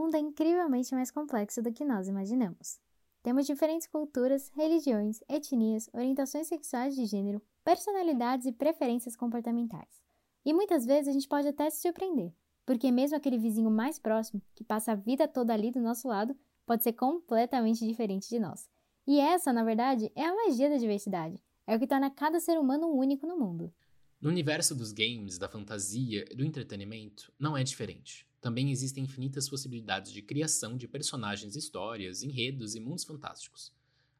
mundo é incrivelmente mais complexo do que nós imaginamos. Temos diferentes culturas, religiões, etnias, orientações sexuais de gênero, personalidades e preferências comportamentais. E muitas vezes a gente pode até se surpreender, porque mesmo aquele vizinho mais próximo, que passa a vida toda ali do nosso lado, pode ser completamente diferente de nós. E essa, na verdade, é a magia da diversidade. É o que torna cada ser humano único no mundo. No universo dos games, da fantasia do entretenimento, não é diferente. Também existem infinitas possibilidades de criação de personagens, histórias, enredos e mundos fantásticos.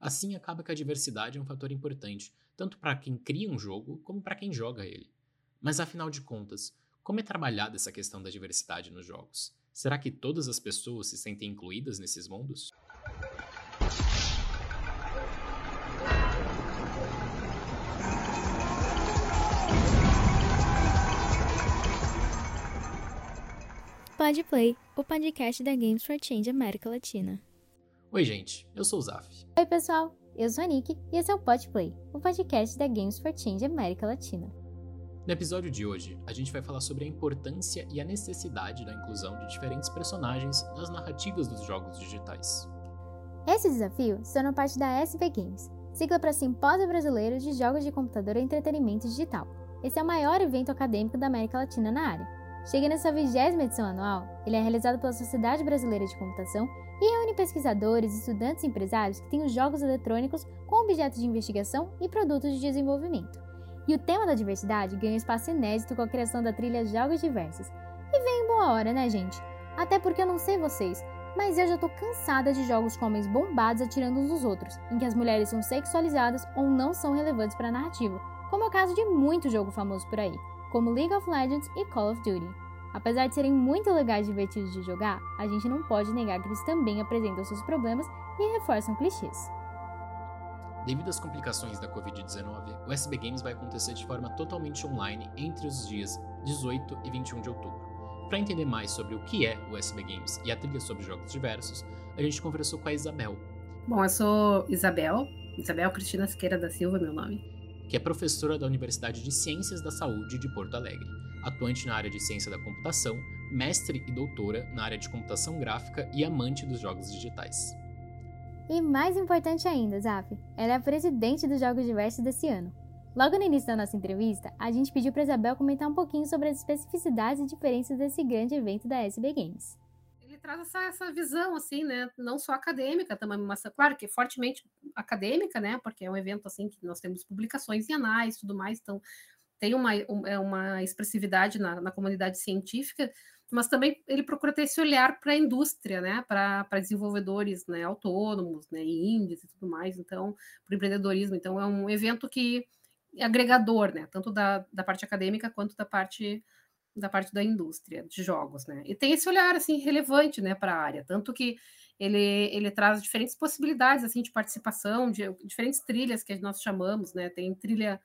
Assim, acaba que a diversidade é um fator importante, tanto para quem cria um jogo como para quem joga ele. Mas afinal de contas, como é trabalhada essa questão da diversidade nos jogos? Será que todas as pessoas se sentem incluídas nesses mundos? Podplay, o podcast da Games for Change América Latina. Oi, gente, eu sou o Zaf. Oi, pessoal, eu sou a Nick e esse é o Podplay, o podcast da Games for Change América Latina. No episódio de hoje, a gente vai falar sobre a importância e a necessidade da inclusão de diferentes personagens nas narrativas dos jogos digitais. Esse desafio se tornou parte da SB Games, sigla para Simpósio Brasileiro de Jogos de Computador e Entretenimento Digital. Esse é o maior evento acadêmico da América Latina na área Chega nessa vigésima edição anual, ele é realizado pela Sociedade Brasileira de Computação e reúne pesquisadores, estudantes e empresários que têm os jogos eletrônicos como objeto de investigação e produtos de desenvolvimento. E o tema da diversidade ganha um espaço inédito com a criação da trilha Jogos Diversos. E vem em boa hora, né, gente? Até porque eu não sei vocês, mas eu já tô cansada de jogos com homens bombados atirando uns nos outros, em que as mulheres são sexualizadas ou não são relevantes para a narrativa, como é o caso de muito jogo famoso por aí como League of Legends e Call of Duty. Apesar de serem muito legais e divertidos de jogar, a gente não pode negar que eles também apresentam seus problemas e reforçam clichês. Devido às complicações da Covid-19, o SB Games vai acontecer de forma totalmente online entre os dias 18 e 21 de outubro. Para entender mais sobre o que é o SB Games e a trilha sobre jogos diversos, a gente conversou com a Isabel. Bom, eu sou Isabel, Isabel Cristina Siqueira da Silva, meu nome que é professora da Universidade de Ciências da Saúde de Porto Alegre, atuante na área de ciência da computação, mestre e doutora na área de computação gráfica e amante dos jogos digitais. E mais importante ainda, Zaf, ela é a presidente dos Jogos Diversos desse ano. Logo no início da nossa entrevista, a gente pediu para Isabel comentar um pouquinho sobre as especificidades e diferenças desse grande evento da SB Games traz essa, essa visão, assim, né? Não só acadêmica também, mas claro que fortemente acadêmica, né? Porque é um evento assim que nós temos publicações em anais e tudo mais, então tem uma, é uma expressividade na, na comunidade científica, mas também ele procura ter esse olhar para a indústria, né? Para desenvolvedores né? autônomos, né? E índios e tudo mais, então, para o empreendedorismo. Então, é um evento que é agregador, né? Tanto da, da parte acadêmica quanto da parte da parte da indústria de jogos, né? E tem esse olhar assim relevante, né, para a área, tanto que ele, ele traz diferentes possibilidades assim de participação, de diferentes trilhas que nós chamamos, né? Tem trilha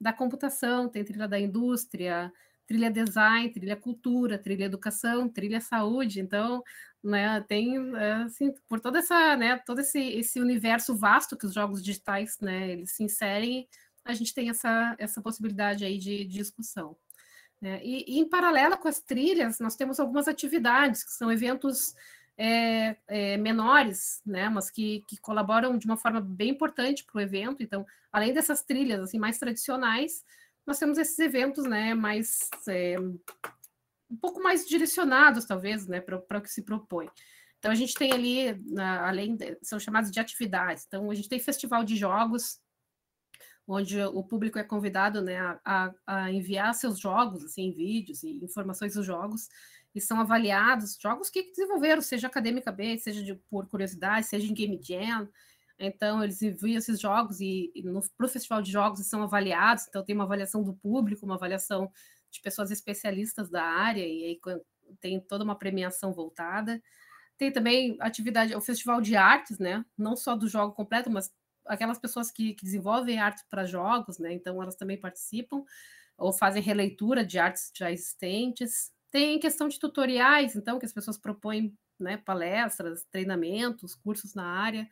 da computação, tem trilha da indústria, trilha design, trilha cultura, trilha educação, trilha saúde. Então, né, tem é, assim, por toda essa, né, todo esse, esse universo vasto que os jogos digitais, né, eles se inserem, a gente tem essa, essa possibilidade aí de, de discussão. Né? E, e, em paralelo com as trilhas, nós temos algumas atividades, que são eventos é, é, menores, né? mas que, que, colaboram de uma forma bem importante para o evento. Então, além dessas trilhas assim mais tradicionais, nós temos esses eventos né, mais é, um pouco mais direcionados, talvez, né, para o que se propõe. Então, a gente tem ali, além, de, são chamados de atividades. Então, a gente tem festival de jogos, onde o público é convidado né, a, a, enviar seus jogos, assim, vídeos e informações dos jogos, e são avaliados, jogos que desenvolveram, seja acadêmica seja de, por curiosidade, seja em Game Jam, então eles enviam esses jogos e, e no pro festival de jogos são avaliados, então tem uma avaliação do público, uma avaliação de pessoas especialistas da área, e aí tem toda uma premiação voltada. Tem também atividade, o festival de artes, né? Não só do jogo completo, mas aquelas pessoas que, que desenvolvem arte para jogos, né? Então elas também participam ou fazem releitura de artes já existentes. Tem questão de tutoriais, então, que as pessoas propõem né, palestras, treinamentos, cursos na área.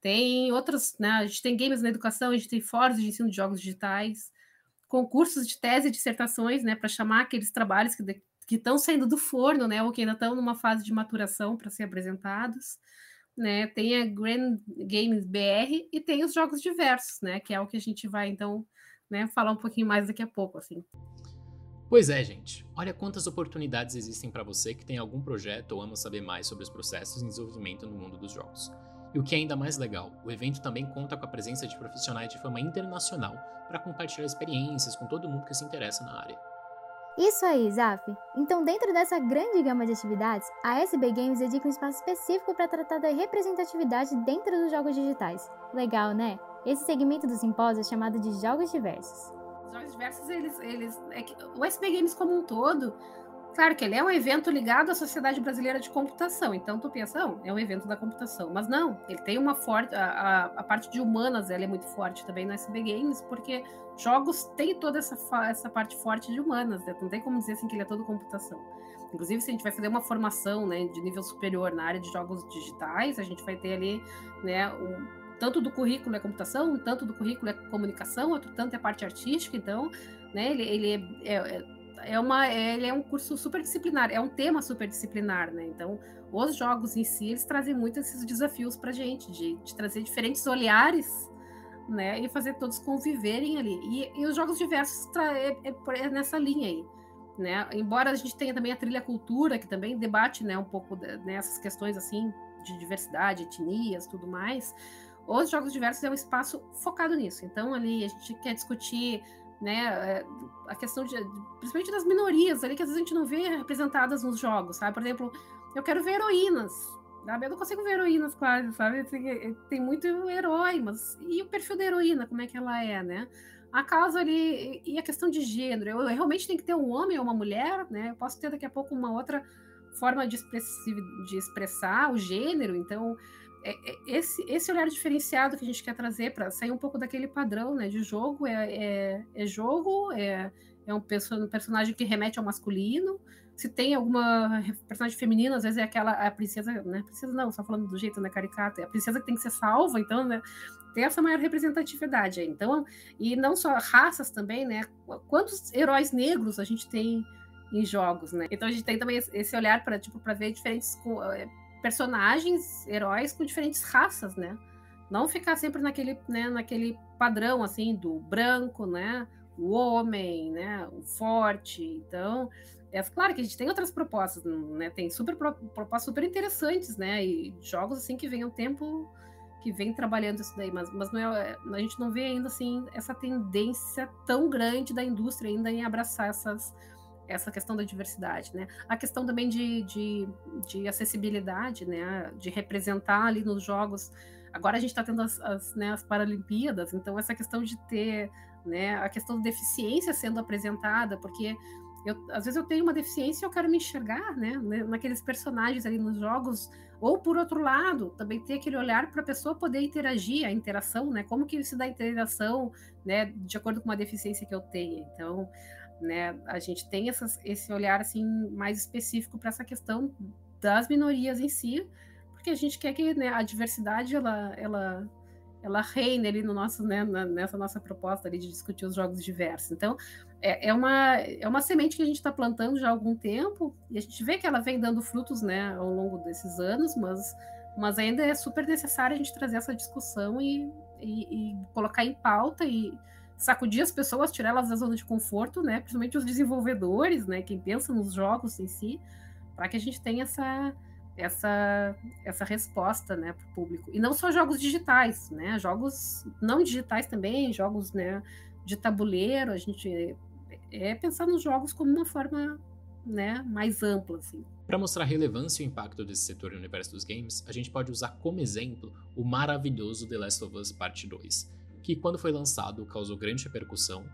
Tem outras, né? A gente tem games na educação, a gente tem fóruns de ensino de jogos digitais, concursos de tese e dissertações, né? Para chamar aqueles trabalhos que estão saindo do forno, né, ou que ainda estão numa fase de maturação para ser apresentados. Né, tem a Grand Games BR e tem os jogos diversos, né, que é o que a gente vai então, né, falar um pouquinho mais daqui a pouco, assim. Pois é, gente. Olha quantas oportunidades existem para você que tem algum projeto ou ama saber mais sobre os processos de desenvolvimento no mundo dos jogos. E o que é ainda mais legal, o evento também conta com a presença de profissionais de fama internacional para compartilhar experiências com todo mundo que se interessa na área. Isso aí, Zaf. Então, dentro dessa grande gama de atividades, a SB Games dedica um espaço específico para tratar da representatividade dentro dos jogos digitais. Legal, né? Esse segmento do simpósio é chamado de Jogos Diversos. Os jogos diversos, eles. eles é que, o SB Games como um todo, Claro que ele é um evento ligado à Sociedade Brasileira de Computação, então tu pensa, não, é um evento da computação. Mas não, ele tem uma forte. A, a, a, parte de humanas ela é muito forte também no SB Games, porque jogos tem toda essa, essa parte forte de humanas, né? Não tem como dizer assim que ele é todo computação. Inclusive, se a gente vai fazer uma formação né, de nível superior na área de jogos digitais, a gente vai ter ali né, tanto do currículo é computação, tanto do currículo é comunicação, outro tanto é parte artística, então, né, ele, ele é, é, é uma, ele é um curso super disciplinar, é um tema super disciplinar, né? Então, os jogos em si, eles trazem muito esses desafios para gente, de, de, trazer diferentes olhares, né? E fazer todos conviverem ali. E, e os jogos diversos é, é, é, nessa linha aí. Né? Embora a gente tenha também a trilha cultura, que também debate né, um pouco nessas né, questões assim de diversidade, etnias, tudo mais, os jogos diversos é um espaço focado nisso. Então, ali a gente quer discutir né? É, a questão de, principalmente das minorias ali que às vezes a gente não vê representadas nos jogos, sabe? Por exemplo, eu quero ver heroínas, sabe? Eu não consigo ver heroínas quase, sabe? Tem, tem muito herói, mas e o perfil da heroína, como é que ela é, né? A causa ali e a questão de gênero, eu, eu realmente tenho que ter um homem ou uma mulher, né? Eu posso ter daqui a pouco uma outra forma de, de expressar o gênero, então é, é, esse, esse olhar diferenciado que a gente quer trazer para sair um pouco daquele padrão né, de jogo é, é, é jogo, é, é um, personagem que remete ao masculino. Se tem alguma personagem feminina, às vezes é aquela a princesa, né? Princesa não, só falando do jeito né, caricato, é a princesa que tem que ser salva, então, né? Tem essa maior representatividade aí. Então, e não só raças também, né? Quantos heróis negros a gente tem em jogos, né? Então a gente tem também esse olhar para tipo para ver diferentes é, personagens, heróis com diferentes raças, né? Não ficar sempre naquele, né, naquele padrão assim do branco, né? O homem, né? O forte. Então, é claro que a gente tem outras propostas, né? Tem super propostas super interessantes, né? E jogos assim que vem um tempo que vem trabalhando isso daí, mas, mas não é, a gente não vê ainda assim essa tendência tão grande da indústria ainda em abraçar essas essa questão da diversidade, né? A questão também de, de, de acessibilidade, né? De representar ali nos jogos. Agora a gente está tendo as, as, né, as Paralimpíadas, então essa questão de ter né, a questão da deficiência sendo apresentada, porque eu, às vezes eu tenho uma deficiência e eu quero me enxergar, né, né, naqueles personagens ali nos jogos, ou por outro lado, também ter aquele olhar para a pessoa poder interagir, a interação, né, como que se dá a interação, né, de acordo com uma deficiência que eu tenha. Então, né? A gente tem essas, esse olhar assim mais específico para essa questão das minorias em si, porque a gente quer que né, a diversidade ela, ela, ela reine ali no nosso, né, nessa nossa proposta ali de discutir os jogos diversos. Então, é, é, uma, é uma semente que a gente está plantando já há algum tempo e a gente vê que ela vem dando frutos né, ao longo desses anos, mas, mas ainda é super necessário a gente trazer essa discussão e, e, e colocar em pauta e sacudir as pessoas, tirar elas da zona de conforto, né? Principalmente os desenvolvedores, né? Quem pensa nos jogos em si, para que a gente tenha essa essa essa resposta, né, para o público. E não só jogos digitais, né? Jogos não digitais também, jogos, né, de tabuleiro. A gente é pensar nos jogos como uma forma, né, mais ampla, assim. Para mostrar a relevância e o impacto desse setor no universo dos games, a gente pode usar como exemplo o maravilhoso The Last of Us Parte 2 que quando foi lançado causou grande repercussão.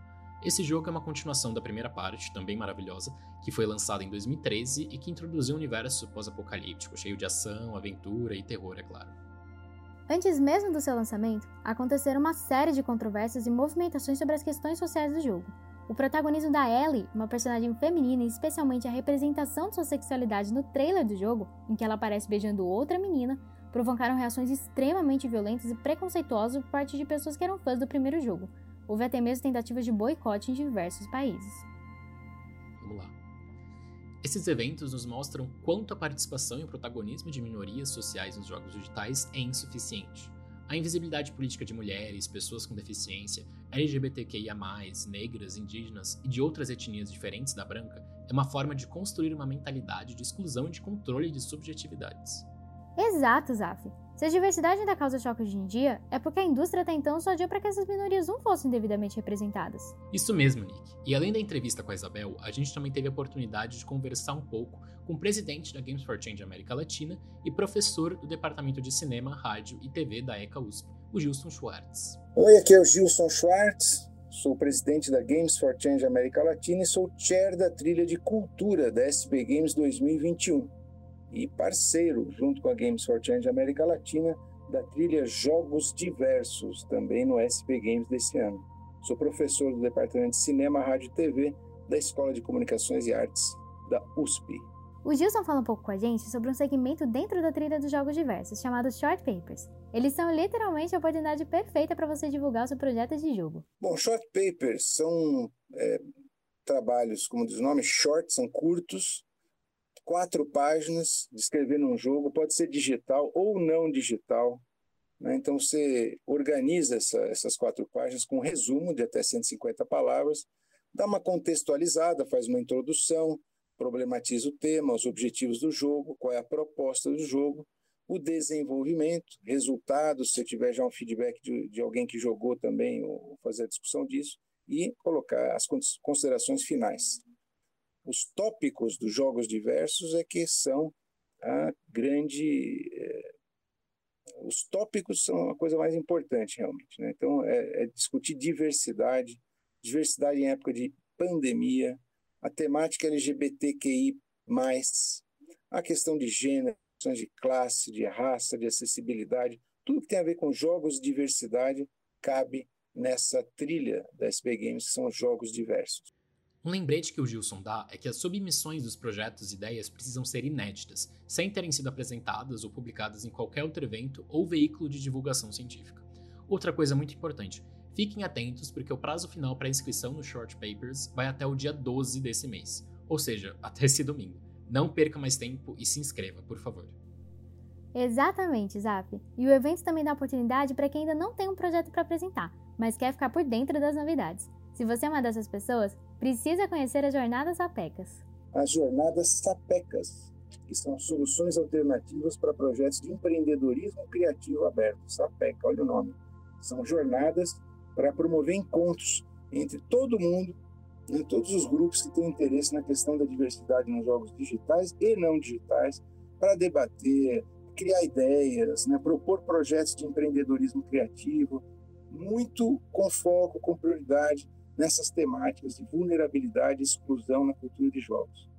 Esse jogo é uma continuação da primeira parte, também maravilhosa, que foi lançada em 2013 e que introduziu um universo pós-apocalíptico, cheio de ação, aventura e terror, é claro. Antes mesmo do seu lançamento, aconteceram uma série de controvérsias e movimentações sobre as questões sociais do jogo. O protagonismo da Ellie, uma personagem feminina e especialmente a representação de sua sexualidade no trailer do jogo, em que ela aparece beijando outra menina, provocaram reações extremamente violentas e preconceituosas por parte de pessoas que eram fãs do primeiro jogo. Houve até mesmo tentativas de boicote em diversos países. Vamos lá. Esses eventos nos mostram quanto a participação e o protagonismo de minorias sociais nos jogos digitais é insuficiente. A invisibilidade política de mulheres, pessoas com deficiência, LGBTQIA, negras, indígenas e de outras etnias diferentes da branca é uma forma de construir uma mentalidade de exclusão e de controle de subjetividades. Exato, Zaf. Se a diversidade ainda causa choque hoje em dia, é porque a indústria até então só deu para que essas minorias não fossem devidamente representadas. Isso mesmo, Nick. E além da entrevista com a Isabel, a gente também teve a oportunidade de conversar um pouco com o presidente da Games for Change América Latina e professor do Departamento de Cinema, Rádio e TV da ECA USP, o Gilson Schwartz. Oi, aqui é o Gilson Schwartz, sou presidente da Games for Change América Latina e sou chair da trilha de cultura da SB Games 2021 e parceiro, junto com a Games for Change América Latina, da trilha Jogos Diversos, também no SP Games desse ano. Sou professor do Departamento de Cinema, Rádio e TV da Escola de Comunicações e Artes da USP. O Gilson fala um pouco com a gente sobre um segmento dentro da trilha dos Jogos Diversos, chamado Short Papers. Eles são literalmente a oportunidade perfeita para você divulgar o seu projeto de jogo. Bom, Short Papers são é, trabalhos, como diz o nome, short, são curtos, quatro páginas descrevendo um jogo, pode ser digital ou não digital. Né? Então você organiza essa, essas quatro páginas com um resumo de até 150 palavras, dá uma contextualizada, faz uma introdução, problematiza o tema, os objetivos do jogo, qual é a proposta do jogo, o desenvolvimento, resultados, se tiver já um feedback de, de alguém que jogou também, ou fazer a discussão disso, e colocar as considerações finais os tópicos dos jogos diversos é que são a grande. É, os tópicos são a coisa mais importante, realmente. Né? Então, é, é, discutir diversidade, diversidade em época de pandemia, a temática LGBTQI, a questão de gênero, de classe, de raça, de acessibilidade, tudo que tem a ver com jogos de diversidade cabe nessa trilha da SB Games, que são jogos diversos. Um lembrete que o Gilson dá é que as submissões dos projetos e ideias precisam ser inéditas, sem terem sido apresentadas ou publicadas em qualquer outro evento ou veículo de divulgação científica. Outra coisa muito importante, fiquem atentos porque o prazo final para inscrição no Short Papers vai até o dia 12 desse mês, ou seja, até esse domingo. Não perca mais tempo e se inscreva, por favor. Exatamente, Zap. E o evento também dá oportunidade para quem ainda não tem um projeto para apresentar, mas quer ficar por dentro das novidades. Se você é uma dessas pessoas, precisa conhecer as Jornadas Sapecas. As Jornadas Sapecas, que são soluções alternativas para projetos de empreendedorismo criativo aberto. Sapeca, olha o nome. São jornadas para promover encontros entre todo mundo, né, todos os grupos que têm interesse na questão da diversidade nos jogos digitais e não digitais, para debater, criar ideias, né, propor projetos de empreendedorismo criativo, muito com foco, com prioridade nessas temáticas de vulnerabilidade e exclusão na cultura de jogos.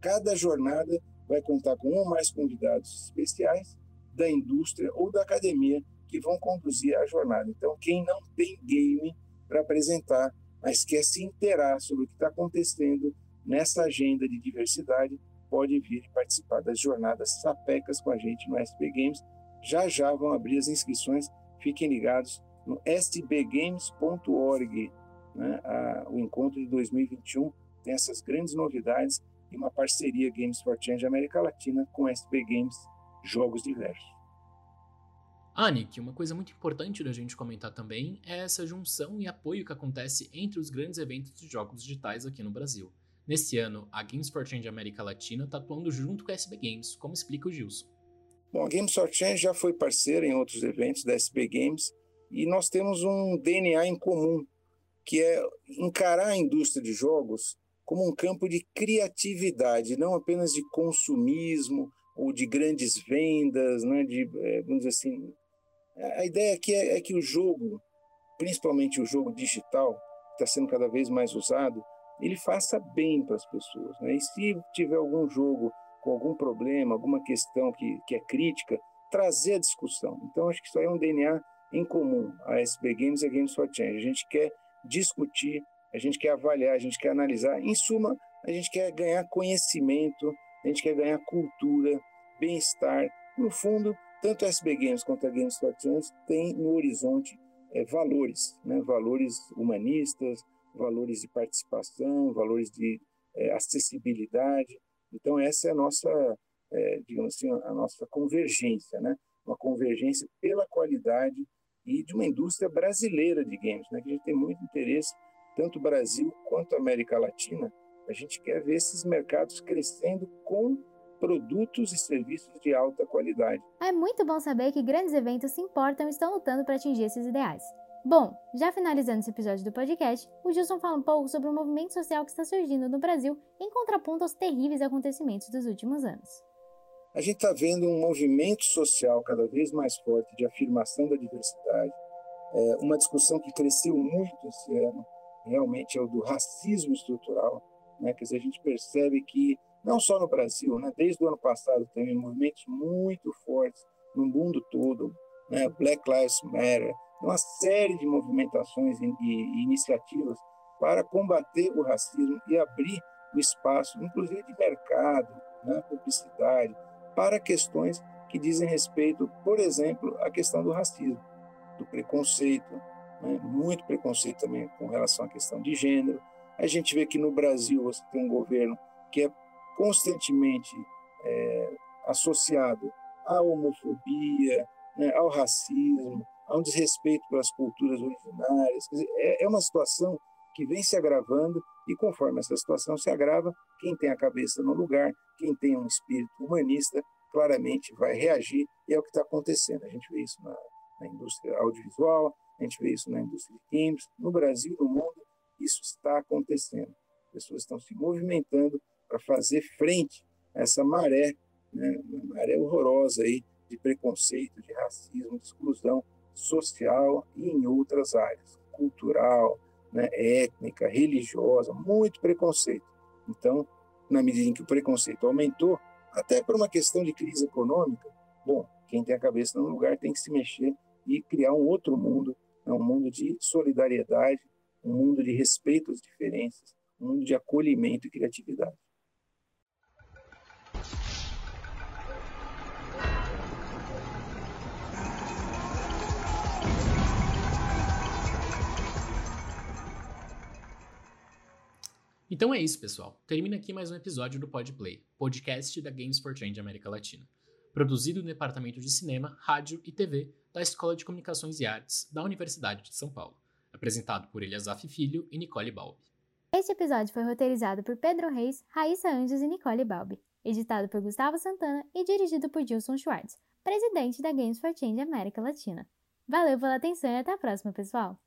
Cada jornada vai contar com um ou mais convidados especiais da indústria ou da academia que vão conduzir a jornada. Então, quem não tem game para apresentar, mas quer se interar sobre o que está acontecendo nessa agenda de diversidade, pode vir participar das jornadas sapecas com a gente no SB Games. Já já vão abrir as inscrições, fiquem ligados no sbgames.org né, a, o encontro de 2021 tem essas grandes novidades e uma parceria Games for Change América Latina com a SP Games Jogos Diversos. Ah, Nick, uma coisa muito importante da gente comentar também é essa junção e apoio que acontece entre os grandes eventos de jogos digitais aqui no Brasil. Nesse ano, a Games for Change América Latina está atuando junto com a SB Games, como explica o Gilson. Bom, a Games for Change já foi parceira em outros eventos da SB Games e nós temos um DNA em comum, que é encarar a indústria de jogos como um campo de criatividade, não apenas de consumismo ou de grandes vendas, né, de, é, vamos dizer assim, a ideia aqui é, é que o jogo, principalmente o jogo digital, que está sendo cada vez mais usado, ele faça bem para as pessoas. Né? E se tiver algum jogo com algum problema, alguma questão que, que é crítica, trazer a discussão. Então, acho que isso aí é um DNA em comum, a SB Games e a Games for Change. A gente quer discutir, a gente quer avaliar, a gente quer analisar. Em suma, a gente quer ganhar conhecimento, a gente quer ganhar cultura, bem-estar. No fundo, tanto SB Games quanto a Games for Change tem no horizonte é, valores, né? valores humanistas, valores de participação, valores de é, acessibilidade. Então, essa é a nossa, é, digamos assim, a nossa convergência, né? uma convergência pela qualidade e de uma indústria brasileira de games, né? que a gente tem muito interesse, tanto Brasil quanto América Latina, a gente quer ver esses mercados crescendo com produtos e serviços de alta qualidade. É muito bom saber que grandes eventos se importam e estão lutando para atingir esses ideais. Bom, já finalizando esse episódio do podcast, o Gilson fala um pouco sobre o movimento social que está surgindo no Brasil em contraponto aos terríveis acontecimentos dos últimos anos. A gente está vendo um movimento social cada vez mais forte de afirmação da diversidade, é uma discussão que cresceu muito esse ano, realmente é o do racismo estrutural, né? Quer dizer, a gente percebe que não só no Brasil, né? Desde o ano passado tem movimentos muito fortes no mundo todo, né? Black Lives Matter, uma série de movimentações e, e iniciativas para combater o racismo e abrir o espaço, inclusive de mercado, né, publicidade, para questões que dizem respeito, por exemplo, à questão do racismo, do preconceito, né, muito preconceito também com relação à questão de gênero. A gente vê que no Brasil você tem um governo que é constantemente é, associado à homofobia, né, ao racismo, há um desrespeito pelas culturas originárias. Dizer, é, é uma situação que vem se agravando e conforme essa situação se agrava, quem tem a cabeça no lugar, quem tem um espírito humanista, claramente vai reagir e é o que está acontecendo. A gente vê isso na, na, indústria audiovisual, a gente vê isso na indústria de games, no Brasil, no mundo, isso está acontecendo. As pessoas estão se movimentando para fazer frente a essa maré, né, maré horrorosa aí de preconceito, de racismo, de exclusão social e em outras áreas, cultural, né, étnica, religiosa, muito preconceito. Então, na medida em que o preconceito aumentou, até por uma questão de crise econômica, bom, quem tem a cabeça no lugar tem que se mexer e criar um outro mundo, né, um mundo de solidariedade, um mundo de respeito às diferenças, um mundo de acolhimento e criatividade. Então é isso, pessoal. Termina aqui mais um episódio do Podplay, podcast da Games for Change América Latina. Produzido no Departamento de Cinema, Rádio e TV da Escola de Comunicações e Artes da Universidade de São Paulo. Apresentado por Eliasaf Filho e Nicole Balbi. Este episódio foi roteirizado por Pedro Reis, Raíssa Anjos e Nicole Balbi. Editado por Gustavo Santana e dirigido por Gilson Schwartz, presidente da Games for Change América Latina. Valeu pela atenção e até a próxima, pessoal!